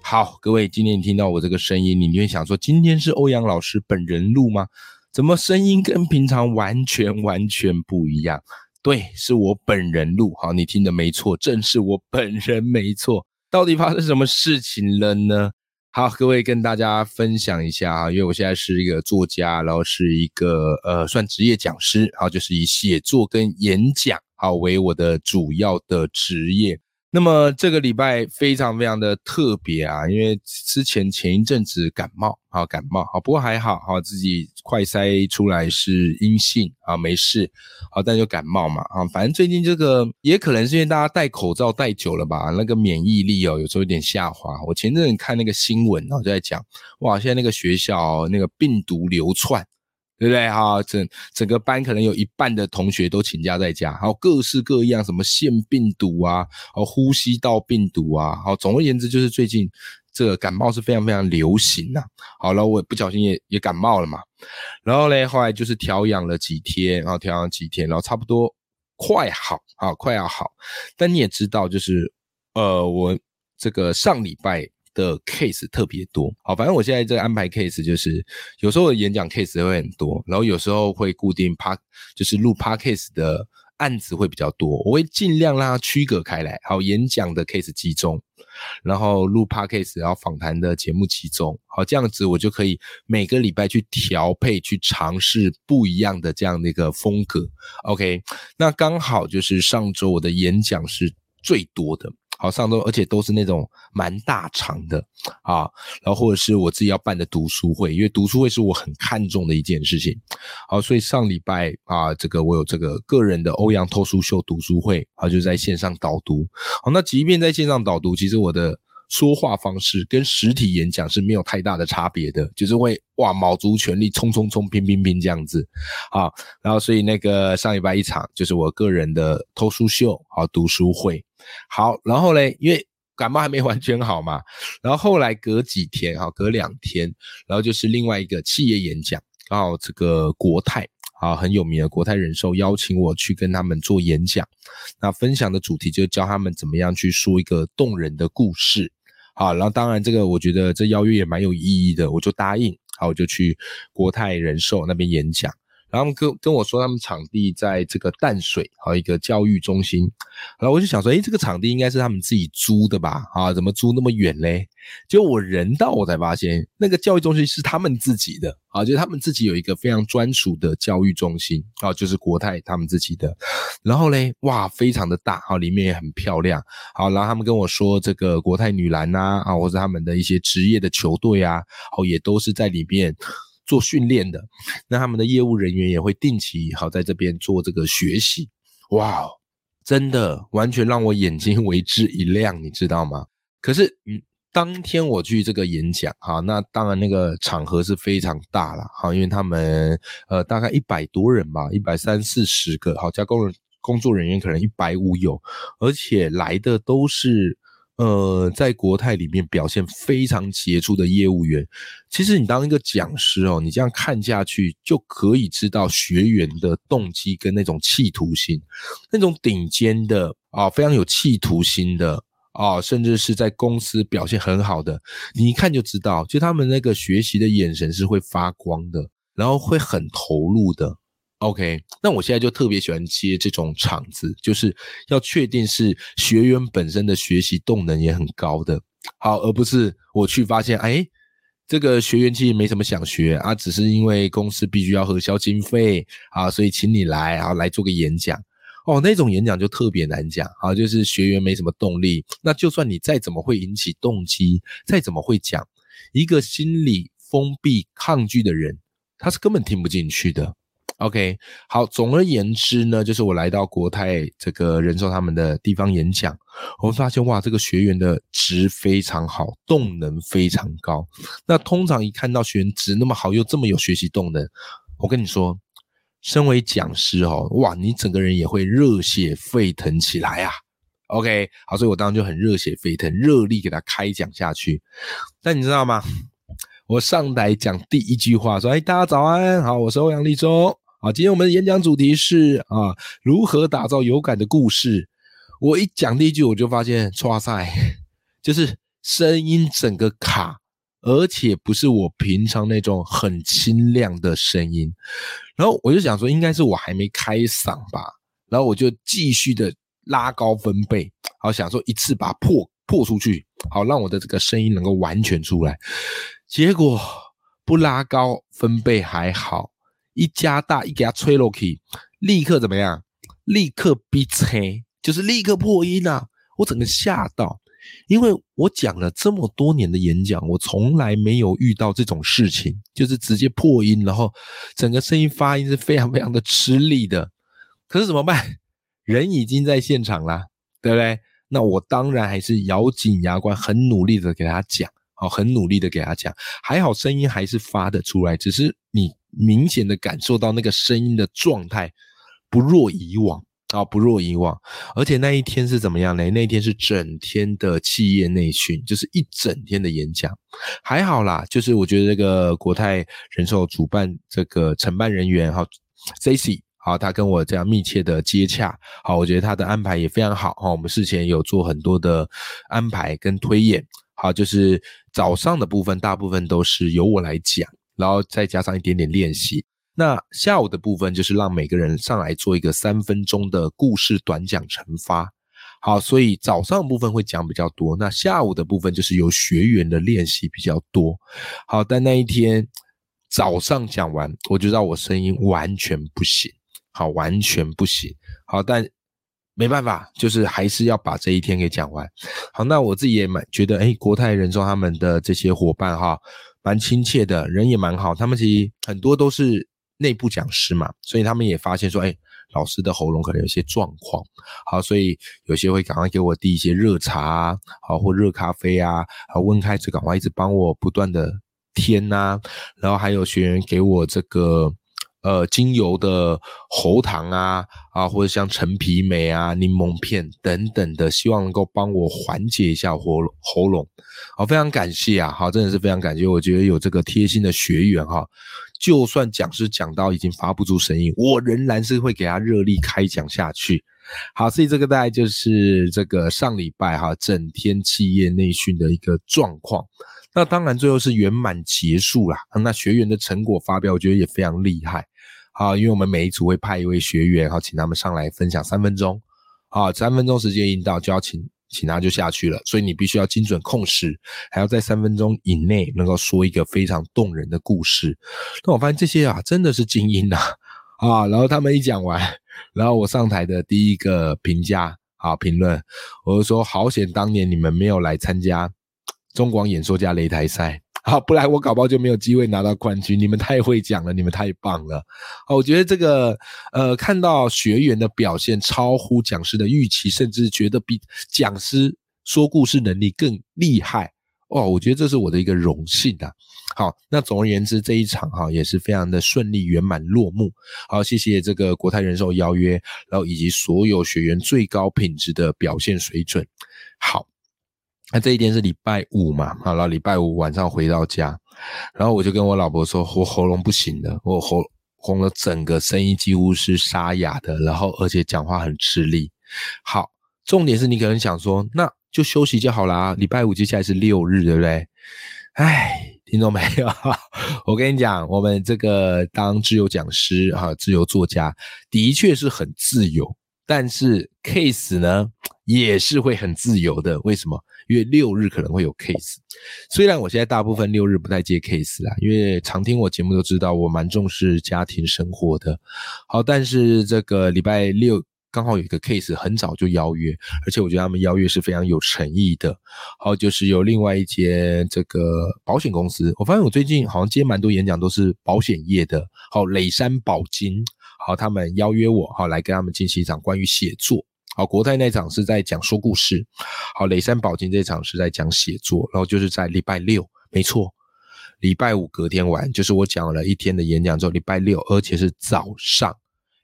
好，各位，今天听到我这个声音，你会想说，今天是欧阳老师本人录吗？怎么声音跟平常完全完全不一样？对，是我本人录。好，你听的没错，正是我本人没错。到底发生什么事情了呢？好，各位跟大家分享一下啊，因为我现在是一个作家，然后是一个呃算职业讲师，啊，就是以写作跟演讲好为我的主要的职业。那么这个礼拜非常非常的特别啊，因为之前前一阵子感冒啊，感冒好，不过还好哈，自己快筛出来是阴性啊，没事，好，但就感冒嘛啊，反正最近这个也可能是因为大家戴口罩戴久了吧，那个免疫力哦，有时候有点下滑。我前阵子看那个新闻哦，就在讲哇，现在那个学校那个病毒流窜。对不对哈？整整个班可能有一半的同学都请假在家，还有各式各样什么腺病毒啊，哦呼吸道病毒啊，好，总而言之就是最近这个感冒是非常非常流行呐、好了，我不小心也也感冒了嘛，然后嘞，后来就是调养了几天，然后调养几天，然后差不多快好啊，快要好。但你也知道，就是呃，我这个上礼拜。的 case 特别多，好，反正我现在这个安排 case 就是有时候演讲 case 会很多，然后有时候会固定 par，就是录 podcast 的案子会比较多，我会尽量让它区隔开来，好，演讲的 case 集中，然后录 podcast 然后访谈的节目集中，好，这样子我就可以每个礼拜去调配，去尝试不一样的这样的一个风格，OK，那刚好就是上周我的演讲是最多的。好，上周而且都是那种蛮大场的啊，然后或者是我自己要办的读书会，因为读书会是我很看重的一件事情。好，所以上礼拜啊，这个我有这个个人的欧阳脱书秀读书会，啊，就在线上导读。好，那即便在线上导读，其实我的说话方式跟实体演讲是没有太大的差别的，就是会哇卯足全力冲冲冲拼拼拼这样子啊。然后所以那个上礼拜一场就是我个人的偷书秀啊读书会。好，然后嘞，因为感冒还没完全好嘛，然后后来隔几天，哈，隔两天，然后就是另外一个企业演讲，然后这个国泰啊很有名的国泰人寿邀请我去跟他们做演讲，那分享的主题就教他们怎么样去说一个动人的故事，好，然后当然这个我觉得这邀约也蛮有意义的，我就答应，好，我就去国泰人寿那边演讲。然后跟跟我说，他们场地在这个淡水，好一个教育中心。然后我就想说，诶，这个场地应该是他们自己租的吧？啊，怎么租那么远嘞？结果我人到，我才发现那个教育中心是他们自己的啊，就是他们自己有一个非常专属的教育中心啊，就是国泰他们自己的。然后嘞，哇，非常的大，啊，里面也很漂亮。好，然后他们跟我说，这个国泰女篮呐，啊，或者他们的一些职业的球队啊，好，也都是在里面。做训练的，那他们的业务人员也会定期好在这边做这个学习，哇，真的完全让我眼睛为之一亮，你知道吗？可是，嗯，当天我去这个演讲，哈，那当然那个场合是非常大了，哈，因为他们呃大概一百多人吧，一百三四十个，好加工人工作人员可能一百五有，而且来的都是。呃，在国泰里面表现非常杰出的业务员，其实你当一个讲师哦，你这样看下去就可以知道学员的动机跟那种企图心，那种顶尖的啊，非常有企图心的啊，甚至是在公司表现很好的，你一看就知道，就他们那个学习的眼神是会发光的，然后会很投入的。OK，那我现在就特别喜欢接这种场子，就是要确定是学员本身的学习动能也很高的，好，而不是我去发现，哎，这个学员其实没什么想学啊，只是因为公司必须要核销经费啊，所以请你来，然后来做个演讲。哦，那种演讲就特别难讲啊，就是学员没什么动力，那就算你再怎么会引起动机，再怎么会讲，一个心理封闭抗拒的人，他是根本听不进去的。OK，好，总而言之呢，就是我来到国泰这个人寿他们的地方演讲，我们发现哇，这个学员的值非常好，动能非常高。那通常一看到学员值那么好，又这么有学习动能，我跟你说，身为讲师哦，哇，你整个人也会热血沸腾起来啊。OK，好，所以我当时就很热血沸腾，热力给他开讲下去。但你知道吗？我上台讲第一句话说：“哎，大家早安，好，我是欧阳立中。”好，今天我们的演讲主题是啊，如何打造有感的故事。我一讲第一句，我就发现，哇塞，就是声音整个卡，而且不是我平常那种很清亮的声音。然后我就想说，应该是我还没开嗓吧。然后我就继续的拉高分贝，好想说一次把破破出去，好让我的这个声音能够完全出来。结果不拉高分贝还好。一加大，一给他吹落去，立刻怎么样？立刻逼吹，就是立刻破音啊！我整个吓到，因为我讲了这么多年的演讲，我从来没有遇到这种事情，就是直接破音，然后整个声音发音是非常非常的吃力的。可是怎么办？人已经在现场啦，对不对？那我当然还是咬紧牙关，很努力的给他讲。好，很努力的给他讲，还好声音还是发得出来，只是你明显的感受到那个声音的状态不若以往啊，不若以往。而且那一天是怎么样呢？那一天是整天的企业内训，就是一整天的演讲，还好啦。就是我觉得这个国泰人寿主办这个承办人员哈，Cici，好，他跟我这样密切的接洽，好，我觉得他的安排也非常好哈。我们事前有做很多的安排跟推演。好，就是早上的部分，大部分都是由我来讲，然后再加上一点点练习。那下午的部分，就是让每个人上来做一个三分钟的故事短讲惩发。好，所以早上部分会讲比较多，那下午的部分就是由学员的练习比较多。好，但那一天早上讲完，我就知道我声音完全不行，好，完全不行。好，但。没办法，就是还是要把这一天给讲完。好，那我自己也蛮觉得，哎，国泰人寿他们的这些伙伴哈，蛮亲切的，人也蛮好。他们其实很多都是内部讲师嘛，所以他们也发现说，哎，老师的喉咙可能有些状况。好，所以有些会赶快给我递一些热茶啊，好或热咖啡啊，好温开水，赶快一直帮我不断的添呐。然后还有学员给我这个。呃，精油的喉糖啊，啊，或者像陈皮梅啊、柠檬片等等的，希望能够帮我缓解一下喉喉咙。好，非常感谢啊，好，真的是非常感谢。我觉得有这个贴心的学员哈，就算讲师讲到已经发不出声音，我仍然是会给他热力开讲下去。好，所以这个大概就是这个上礼拜哈，整天企业内训的一个状况。那当然，最后是圆满结束啦。那学员的成果发表，我觉得也非常厉害。啊，因为我们每一组会派一位学员，好，请他们上来分享三分钟。啊，三分钟时间一到，就要请请他就下去了。所以你必须要精准控时，还要在三分钟以内能够说一个非常动人的故事。那我发现这些啊，真的是精英啊！啊，然后他们一讲完，然后我上台的第一个评价啊评论，我就说：好险当年你们没有来参加。中广演说家擂台赛，好，不然我搞不好就没有机会拿到冠军。你们太会讲了，你们太棒了。好，我觉得这个呃，看到学员的表现超乎讲师的预期，甚至觉得比讲师说故事能力更厉害。哇，我觉得这是我的一个荣幸啊。好，那总而言之，这一场哈也是非常的顺利圆满落幕。好，谢谢这个国泰人寿邀约，然后以及所有学员最高品质的表现水准。好。那这一天是礼拜五嘛？好了，礼拜五晚上回到家，然后我就跟我老婆说，我喉咙不行了，我喉红了，整个声音几乎是沙哑的，然后而且讲话很吃力。好，重点是你可能想说，那就休息就好啦。礼拜五接下来是六日，对不对？哎，听懂没有？我跟你讲，我们这个当自由讲师哈，自由作家的确是很自由，但是 case 呢也是会很自由的。为什么？因为六日可能会有 case，虽然我现在大部分六日不太接 case 啦，因为常听我节目都知道我蛮重视家庭生活的。好，但是这个礼拜六刚好有一个 case 很早就邀约，而且我觉得他们邀约是非常有诚意的。好，就是有另外一间这个保险公司，我发现我最近好像接蛮多演讲都是保险业的。好，磊山保金，好，他们邀约我，好来跟他们进行一场关于写作。好，国泰那场是在讲说故事，好，雷山宝金这场是在讲写作，然后就是在礼拜六，没错。礼拜五隔天晚，就是我讲了一天的演讲之后，礼拜六，而且是早上，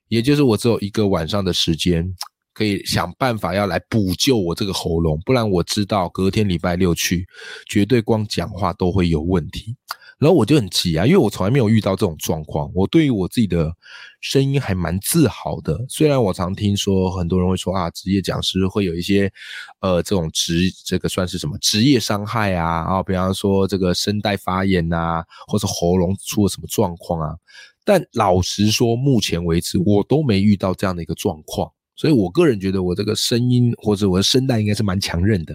也就是我只有一个晚上的时间，可以想办法要来补救我这个喉咙，不然我知道隔天礼拜六去，绝对光讲话都会有问题。然后我就很急啊，因为我从来没有遇到这种状况。我对于我自己的声音还蛮自豪的。虽然我常听说很多人会说啊，职业讲师会有一些呃这种职这个算是什么职业伤害啊啊，比方说这个声带发炎啊，或者喉咙出了什么状况啊。但老实说，目前为止我都没遇到这样的一个状况。所以我个人觉得我这个声音或者我的声带应该是蛮强韧的。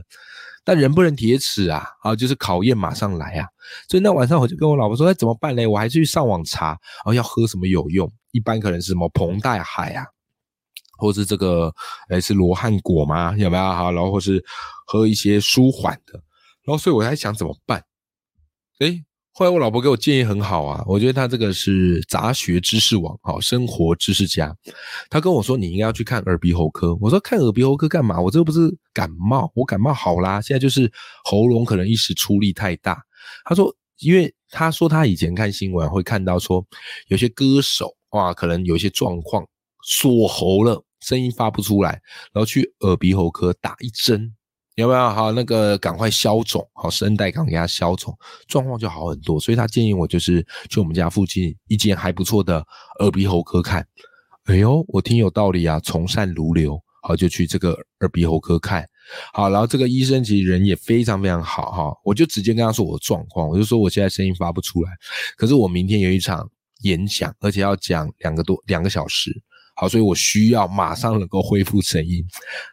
但人不能铁齿啊，啊，就是考验马上来啊，所以那晚上我就跟我老婆说，那，怎么办嘞？我还是去上网查，然后要喝什么有用？一般可能是什么蓬戴海啊，或是这个，哎，是罗汉果吗？有没有？好，然后或是喝一些舒缓的，然后所以我在想怎么办？哎。后来我老婆给我建议很好啊，我觉得他这个是杂学知识网，好生活知识家。他跟我说你应该要去看耳鼻喉科。我说看耳鼻喉科干嘛？我这个不是感冒，我感冒好啦，现在就是喉咙可能一时出力太大。他说，因为他说他以前看新闻会看到说有些歌手哇，可能有一些状况锁喉了，声音发不出来，然后去耳鼻喉科打一针。有没有好那个赶快消肿，好声带赶快给他消肿，状况就好很多。所以他建议我就是去我们家附近一间还不错的耳鼻喉科看。哎呦，我听有道理啊，从善如流，好就去这个耳鼻喉科看。好，然后这个医生其实人也非常非常好哈，我就直接跟他说我的状况，我就说我现在声音发不出来，可是我明天有一场演讲，而且要讲两个多两个小时。好，所以我需要马上能够恢复声音。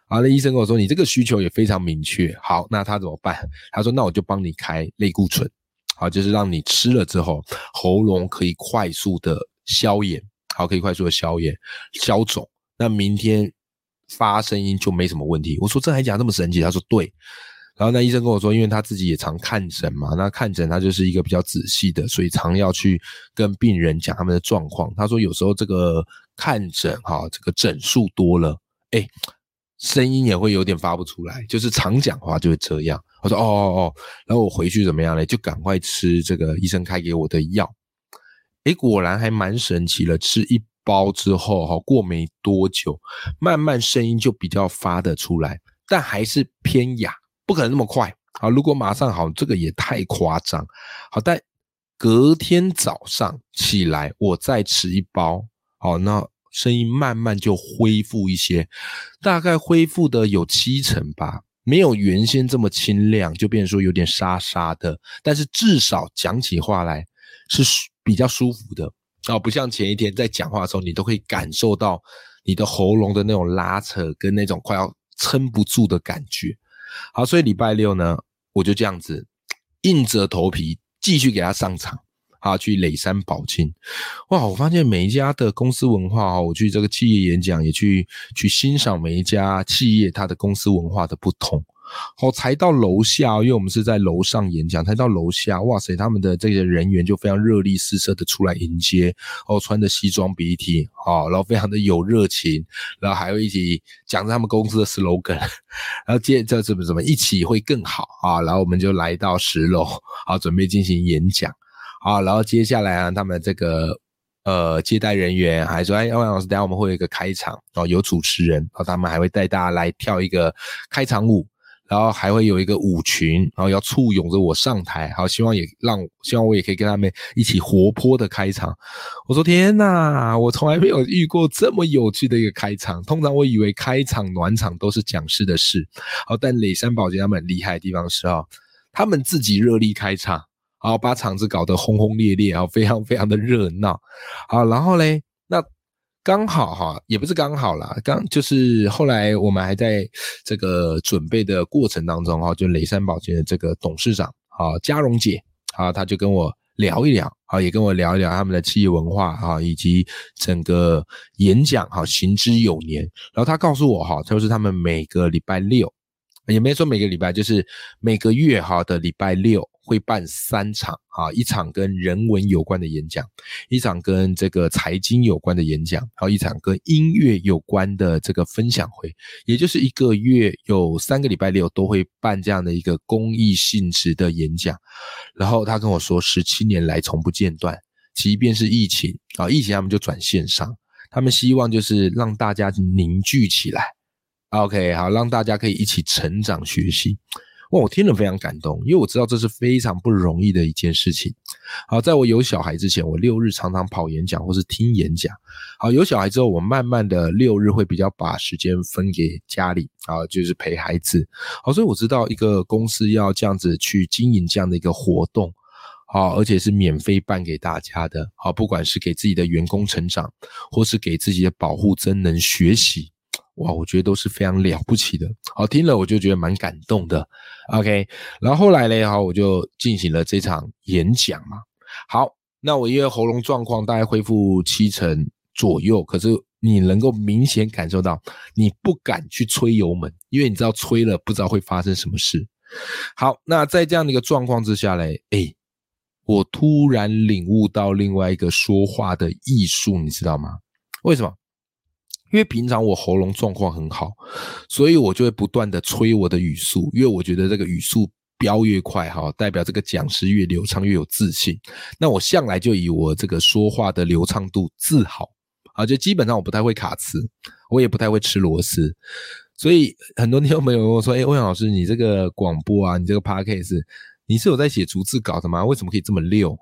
好，那医生跟我说，你这个需求也非常明确。好，那他怎么办？他说，那我就帮你开类固醇。好，就是让你吃了之后，喉咙可以快速的消炎。好，可以快速的消炎、消肿。那明天发声音就没什么问题。我说这还讲这么神奇？他说对。然后那医生跟我说，因为他自己也常看诊嘛，那看诊他就是一个比较仔细的，所以常要去跟病人讲他们的状况。他说有时候这个看诊哈，这个诊数多了，哎，声音也会有点发不出来，就是常讲话就会这样。我说哦哦哦，然后我回去怎么样呢？就赶快吃这个医生开给我的药。哎，果然还蛮神奇了，吃一包之后哈，过没多久，慢慢声音就比较发得出来，但还是偏哑。不可能那么快，好，如果马上好，这个也太夸张，好，但隔天早上起来，我再吃一包，好，那声音慢慢就恢复一些，大概恢复的有七成吧，没有原先这么清亮，就变说有点沙沙的，但是至少讲起话来是比较舒服的，哦，不像前一天在讲话的时候，你都可以感受到你的喉咙的那种拉扯跟那种快要撑不住的感觉。好，所以礼拜六呢，我就这样子硬着头皮继续给他上场，啊，去磊山保金。哇，我发现每一家的公司文化啊，我去这个企业演讲，也去去欣赏每一家企业它的公司文化的不同。好，才到楼下，因为我们是在楼上演讲，才到楼下，哇塞，他们的这些人员就非常热力四射的出来迎接，哦，穿着西装笔挺，好，然后非常的有热情，然后还会一起讲他们公司的 slogan，然后接着怎么怎么一起会更好啊，然后我们就来到十楼，好，准备进行演讲，啊，然后接下来啊，他们这个呃接待人员还说，哎，欧阳老师，等下我们会有一个开场，哦，有主持人，然后他们还会带大家来跳一个开场舞。然后还会有一个舞群，然后要簇拥着我上台，好，希望也让希望我也可以跟他们一起活泼的开场。我说天哪，我从来没有遇过这么有趣的一个开场。通常我以为开场暖场都是讲师的事，好，但磊山宝洁他们很厉害的地方是哦，他们自己热力开场，然后，把场子搞得轰轰烈烈，啊，非常非常的热闹，好，然后嘞。那刚好哈，也不是刚好啦，刚就是后来我们还在这个准备的过程当中哈，就雷山保健的这个董事长啊，嘉荣姐啊，她就跟我聊一聊啊，也跟我聊一聊他们的企业文化哈，以及整个演讲哈，行之有年。然后他告诉我哈，他说是他们每个礼拜六，也没说每个礼拜，就是每个月哈的礼拜六。会办三场啊，一场跟人文有关的演讲，一场跟这个财经有关的演讲，还有一场跟音乐有关的这个分享会，也就是一个月有三个礼拜六都会办这样的一个公益性质的演讲。然后他跟我说，十七年来从不间断，即便是疫情啊，疫情他们就转线上，他们希望就是让大家凝聚起来，OK，好，让大家可以一起成长学习。哇，我听了非常感动，因为我知道这是非常不容易的一件事情。好，在我有小孩之前，我六日常常跑演讲或是听演讲。好，有小孩之后，我慢慢的六日会比较把时间分给家里，啊，就是陪孩子。好，所以我知道一个公司要这样子去经营这样的一个活动，好，而且是免费办给大家的。好，不管是给自己的员工成长，或是给自己的保护真能学习。哇，我觉得都是非常了不起的。好，听了我就觉得蛮感动的。OK，然后后来呢，哈，我就进行了这场演讲嘛。好，那我因为喉咙状况大概恢复七成左右，可是你能够明显感受到，你不敢去吹油门，因为你知道吹了不知道会发生什么事。好，那在这样的一个状况之下嘞，哎，我突然领悟到另外一个说话的艺术，你知道吗？为什么？因为平常我喉咙状况很好，所以我就会不断的催我的语速，因为我觉得这个语速飙越快哈，代表这个讲师越流畅越有自信。那我向来就以我这个说话的流畅度自豪啊，就基本上我不太会卡词，我也不太会吃螺丝。所以很多听众朋友问我说：“哎，欧阳老师，你这个广播啊，你这个 podcast，你是有在写逐字稿的吗？为什么可以这么溜？”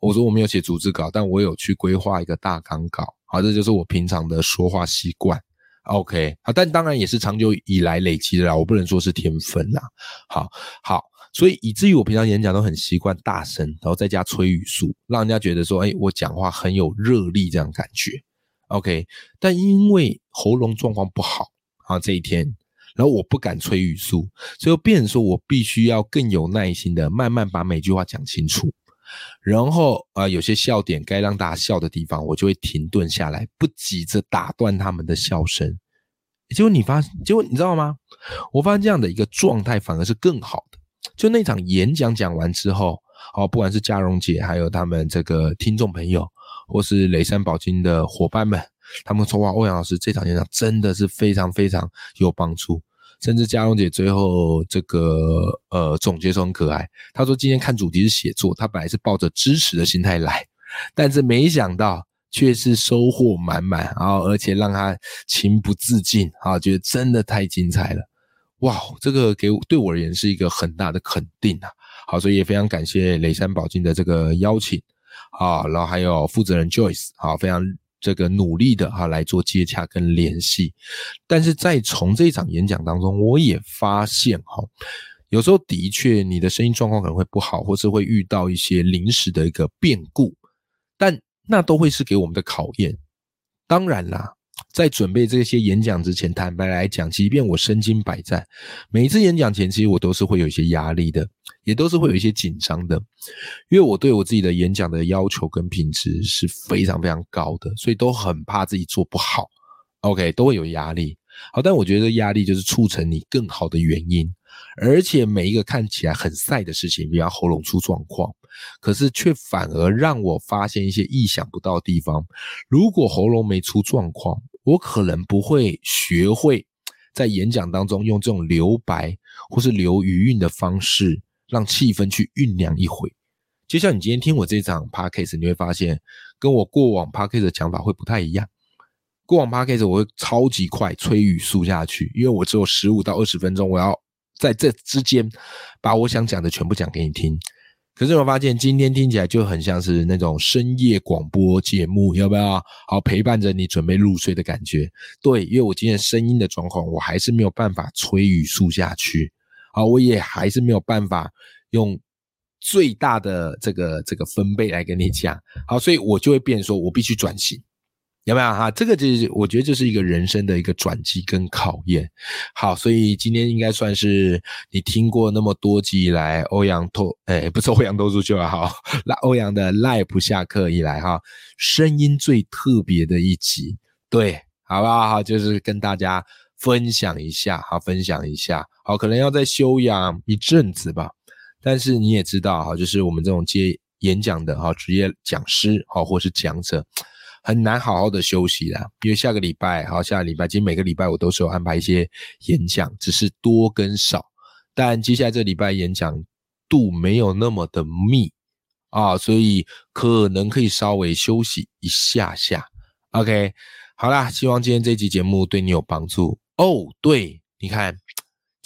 我说我没有写逐字稿，但我有去规划一个大纲稿。好，这就是我平常的说话习惯。OK，好，但当然也是长久以来累积的啦，我不能说是天分啦。好，好，所以以至于我平常演讲都很习惯大声，然后再加催语速，让人家觉得说，哎，我讲话很有热力这样感觉。OK，但因为喉咙状况不好啊，这一天，然后我不敢催语速，所以变成说我必须要更有耐心的慢慢把每句话讲清楚。然后啊，有些笑点该让大家笑的地方，我就会停顿下来，不急着打断他们的笑声。结果你发，结果你知道吗？我发现这样的一个状态反而是更好的。就那场演讲讲完之后，哦，不管是嘉荣姐，还有他们这个听众朋友，或是雷山宝金的伙伴们，他们说哇，欧阳老师这场演讲真的是非常非常有帮助。甚至嘉荣姐最后这个呃总结说很可爱，她说今天看主题是写作，她本来是抱着支持的心态来，但是没想到却是收获满满，然后而且让她情不自禁啊，觉得真的太精彩了，哇，这个给对我而言是一个很大的肯定啊，好，所以也非常感谢雷山宝金的这个邀请啊，然后还有负责人 Joyce 好，非常。这个努力的哈来做接洽跟联系，但是在从这一场演讲当中，我也发现哈，有时候的确你的声音状况可能会不好，或是会遇到一些临时的一个变故，但那都会是给我们的考验。当然啦。在准备这些演讲之前，坦白来讲，即便我身经百战，每一次演讲前，其实我都是会有一些压力的，也都是会有一些紧张的，因为我对我自己的演讲的要求跟品质是非常非常高的，所以都很怕自己做不好。OK，都会有压力。好，但我觉得压力就是促成你更好的原因。而且每一个看起来很晒的事情，比方喉咙出状况，可是却反而让我发现一些意想不到的地方。如果喉咙没出状况，我可能不会学会在演讲当中用这种留白或是留余韵的方式，让气氛去酝酿一回。就像你今天听我这场 p a c k a s e 你会发现跟我过往 p a c k a s e 的讲法会不太一样。过往 p a c k a s e 我会超级快催语速下去，因为我只有十五到二十分钟，我要。在这之间，把我想讲的全部讲给你听。可是我发现今天听起来就很像是那种深夜广播节目，要不要好陪伴着你准备入睡的感觉？对，因为我今天声音的状况，我还是没有办法催语速下去。好，我也还是没有办法用最大的这个这个分贝来跟你讲。好，所以我就会变说，我必须转型。有没有哈？这个就是我觉得这是一个人生的一个转机跟考验。好，所以今天应该算是你听过那么多集以来，欧阳脱哎，不是欧阳脱足秀啊，好，那欧阳的 live 下课以来哈，声音最特别的一集，对，好不好？好，就是跟大家分享一下，好，分享一下，好，可能要再休养一阵子吧。但是你也知道哈，就是我们这种接演讲的哈，职业讲师哈，或是讲者。很难好好的休息啦，因为下个礼拜，好，下个礼拜，其实每个礼拜我都是有安排一些演讲，只是多跟少。但接下来这礼拜演讲度没有那么的密啊，所以可能可以稍微休息一下下。OK，好啦，希望今天这期节目对你有帮助哦。对，你看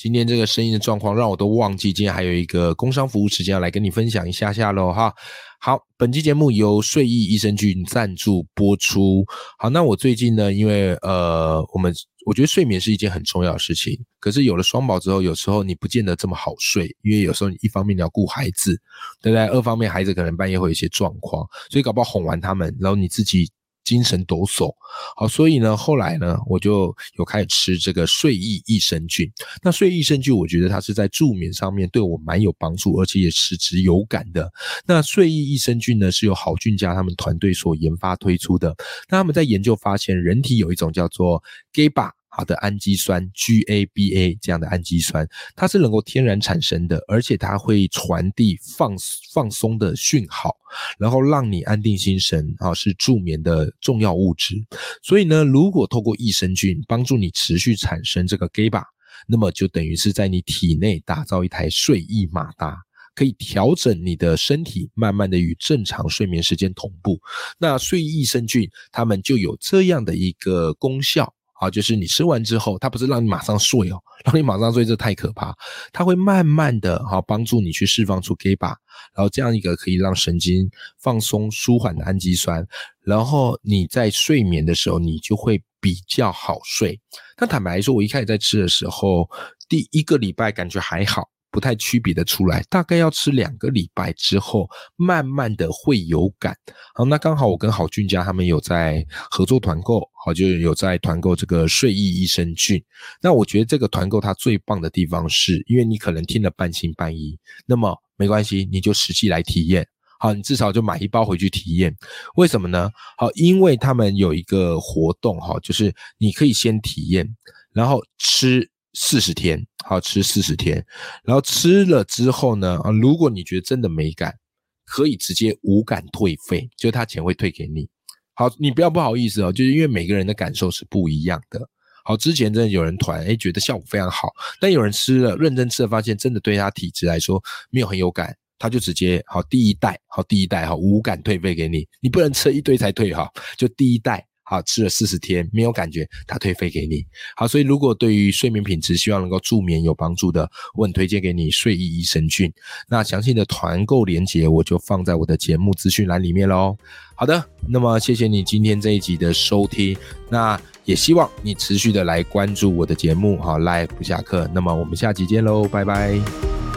今天这个声音的状况，让我都忘记今天还有一个工商服务时间要来跟你分享一下下喽，哈。好，本期节目由睡意益生菌赞助播出。好，那我最近呢，因为呃，我们我觉得睡眠是一件很重要的事情。可是有了双宝之后，有时候你不见得这么好睡，因为有时候你一方面你要顾孩子，对不对？二方面孩子可能半夜会有一些状况，所以搞不好哄完他们，然后你自己。精神抖擞，好，所以呢，后来呢，我就有开始吃这个睡意益生菌。那睡益生菌，我觉得它是在助眠上面对我蛮有帮助，而且也实质有感的。那睡意益生菌呢，是由好菌家他们团队所研发推出的。那他们在研究发现，人体有一种叫做 GABA。好的氨基酸 GABA 这样的氨基酸，它是能够天然产生的，而且它会传递放放松的讯号，然后让你安定心神啊，是助眠的重要物质。所以呢，如果透过益生菌帮助你持续产生这个 GABA，那么就等于是在你体内打造一台睡意马达，可以调整你的身体，慢慢的与正常睡眠时间同步。那睡益生菌它们就有这样的一个功效。啊，就是你吃完之后，它不是让你马上睡哦，让你马上睡，这太可怕。它会慢慢的哈帮助你去释放出 GABA，然后这样一个可以让神经放松舒缓的氨基酸，然后你在睡眠的时候，你就会比较好睡。那坦白来说，我一开始在吃的时候，第一个礼拜感觉还好。不太区别的出来，大概要吃两个礼拜之后，慢慢的会有感。好，那刚好我跟郝俊家他们有在合作团购，好就有在团购这个睡意益生菌。那我觉得这个团购它最棒的地方是，因为你可能听了半信半疑，那么没关系，你就实际来体验。好，你至少就买一包回去体验。为什么呢？好，因为他们有一个活动，哈，就是你可以先体验，然后吃。四十天，好吃四十天，然后吃了之后呢，啊，如果你觉得真的没感，可以直接无感退费，就他钱会退给你。好，你不要不好意思哦，就是因为每个人的感受是不一样的。好，之前真的有人团，哎，觉得效果非常好，但有人吃了，认真吃了，发现真的对他体质来说没有很有感，他就直接好第一代，好第一代，好无感退费给你，你不能吃一堆才退哈，就第一代。好，吃了四十天没有感觉，他退费给你。好，所以如果对于睡眠品质希望能够助眠有帮助的，我很推荐给你睡意益生菌。那详细的团购链接我就放在我的节目资讯栏里面喽。好的，那么谢谢你今天这一集的收听，那也希望你持续的来关注我的节目。好，来不下课，那么我们下集见喽，拜拜。